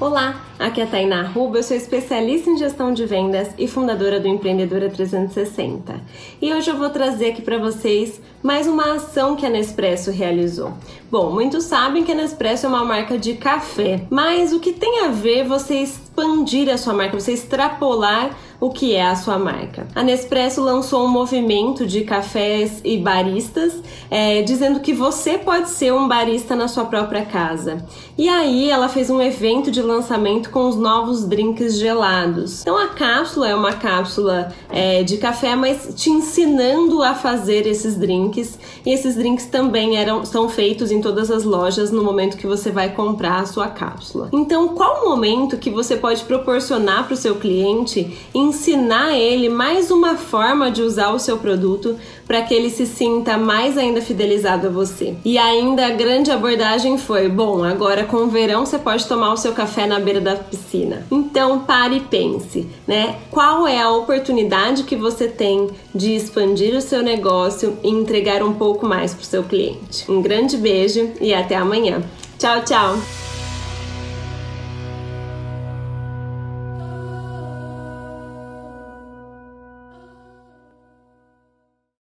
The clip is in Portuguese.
Olá, aqui é a Tainá Ruba, eu sou especialista em gestão de vendas e fundadora do Empreendedora 360. E hoje eu vou trazer aqui para vocês mais uma ação que a Nespresso realizou. Bom, muitos sabem que a Nespresso é uma marca de café, mas o que tem a ver você expandir a sua marca, você extrapolar o que é a sua marca. A Nespresso lançou um movimento de cafés e baristas, é, dizendo que você pode ser um barista na sua própria casa. E aí ela fez um evento de lançamento com os novos drinks gelados. Então a cápsula é uma cápsula é, de café, mas te ensinando a fazer esses drinks. E esses drinks também eram, são feitos em todas as lojas no momento que você vai comprar a sua cápsula. Então, qual o momento que você pode proporcionar para o seu cliente ensinar ele mais uma forma de usar o seu produto para que ele se sinta mais ainda fidelizado a você? E ainda a grande abordagem foi: bom, agora com o verão você pode tomar o seu café na beira da piscina. Então, pare e pense, né? Qual é a oportunidade que você tem de expandir o seu negócio e entregar um pouco mais para o seu cliente? Um grande beijo e até amanhã. Tchau, tchau!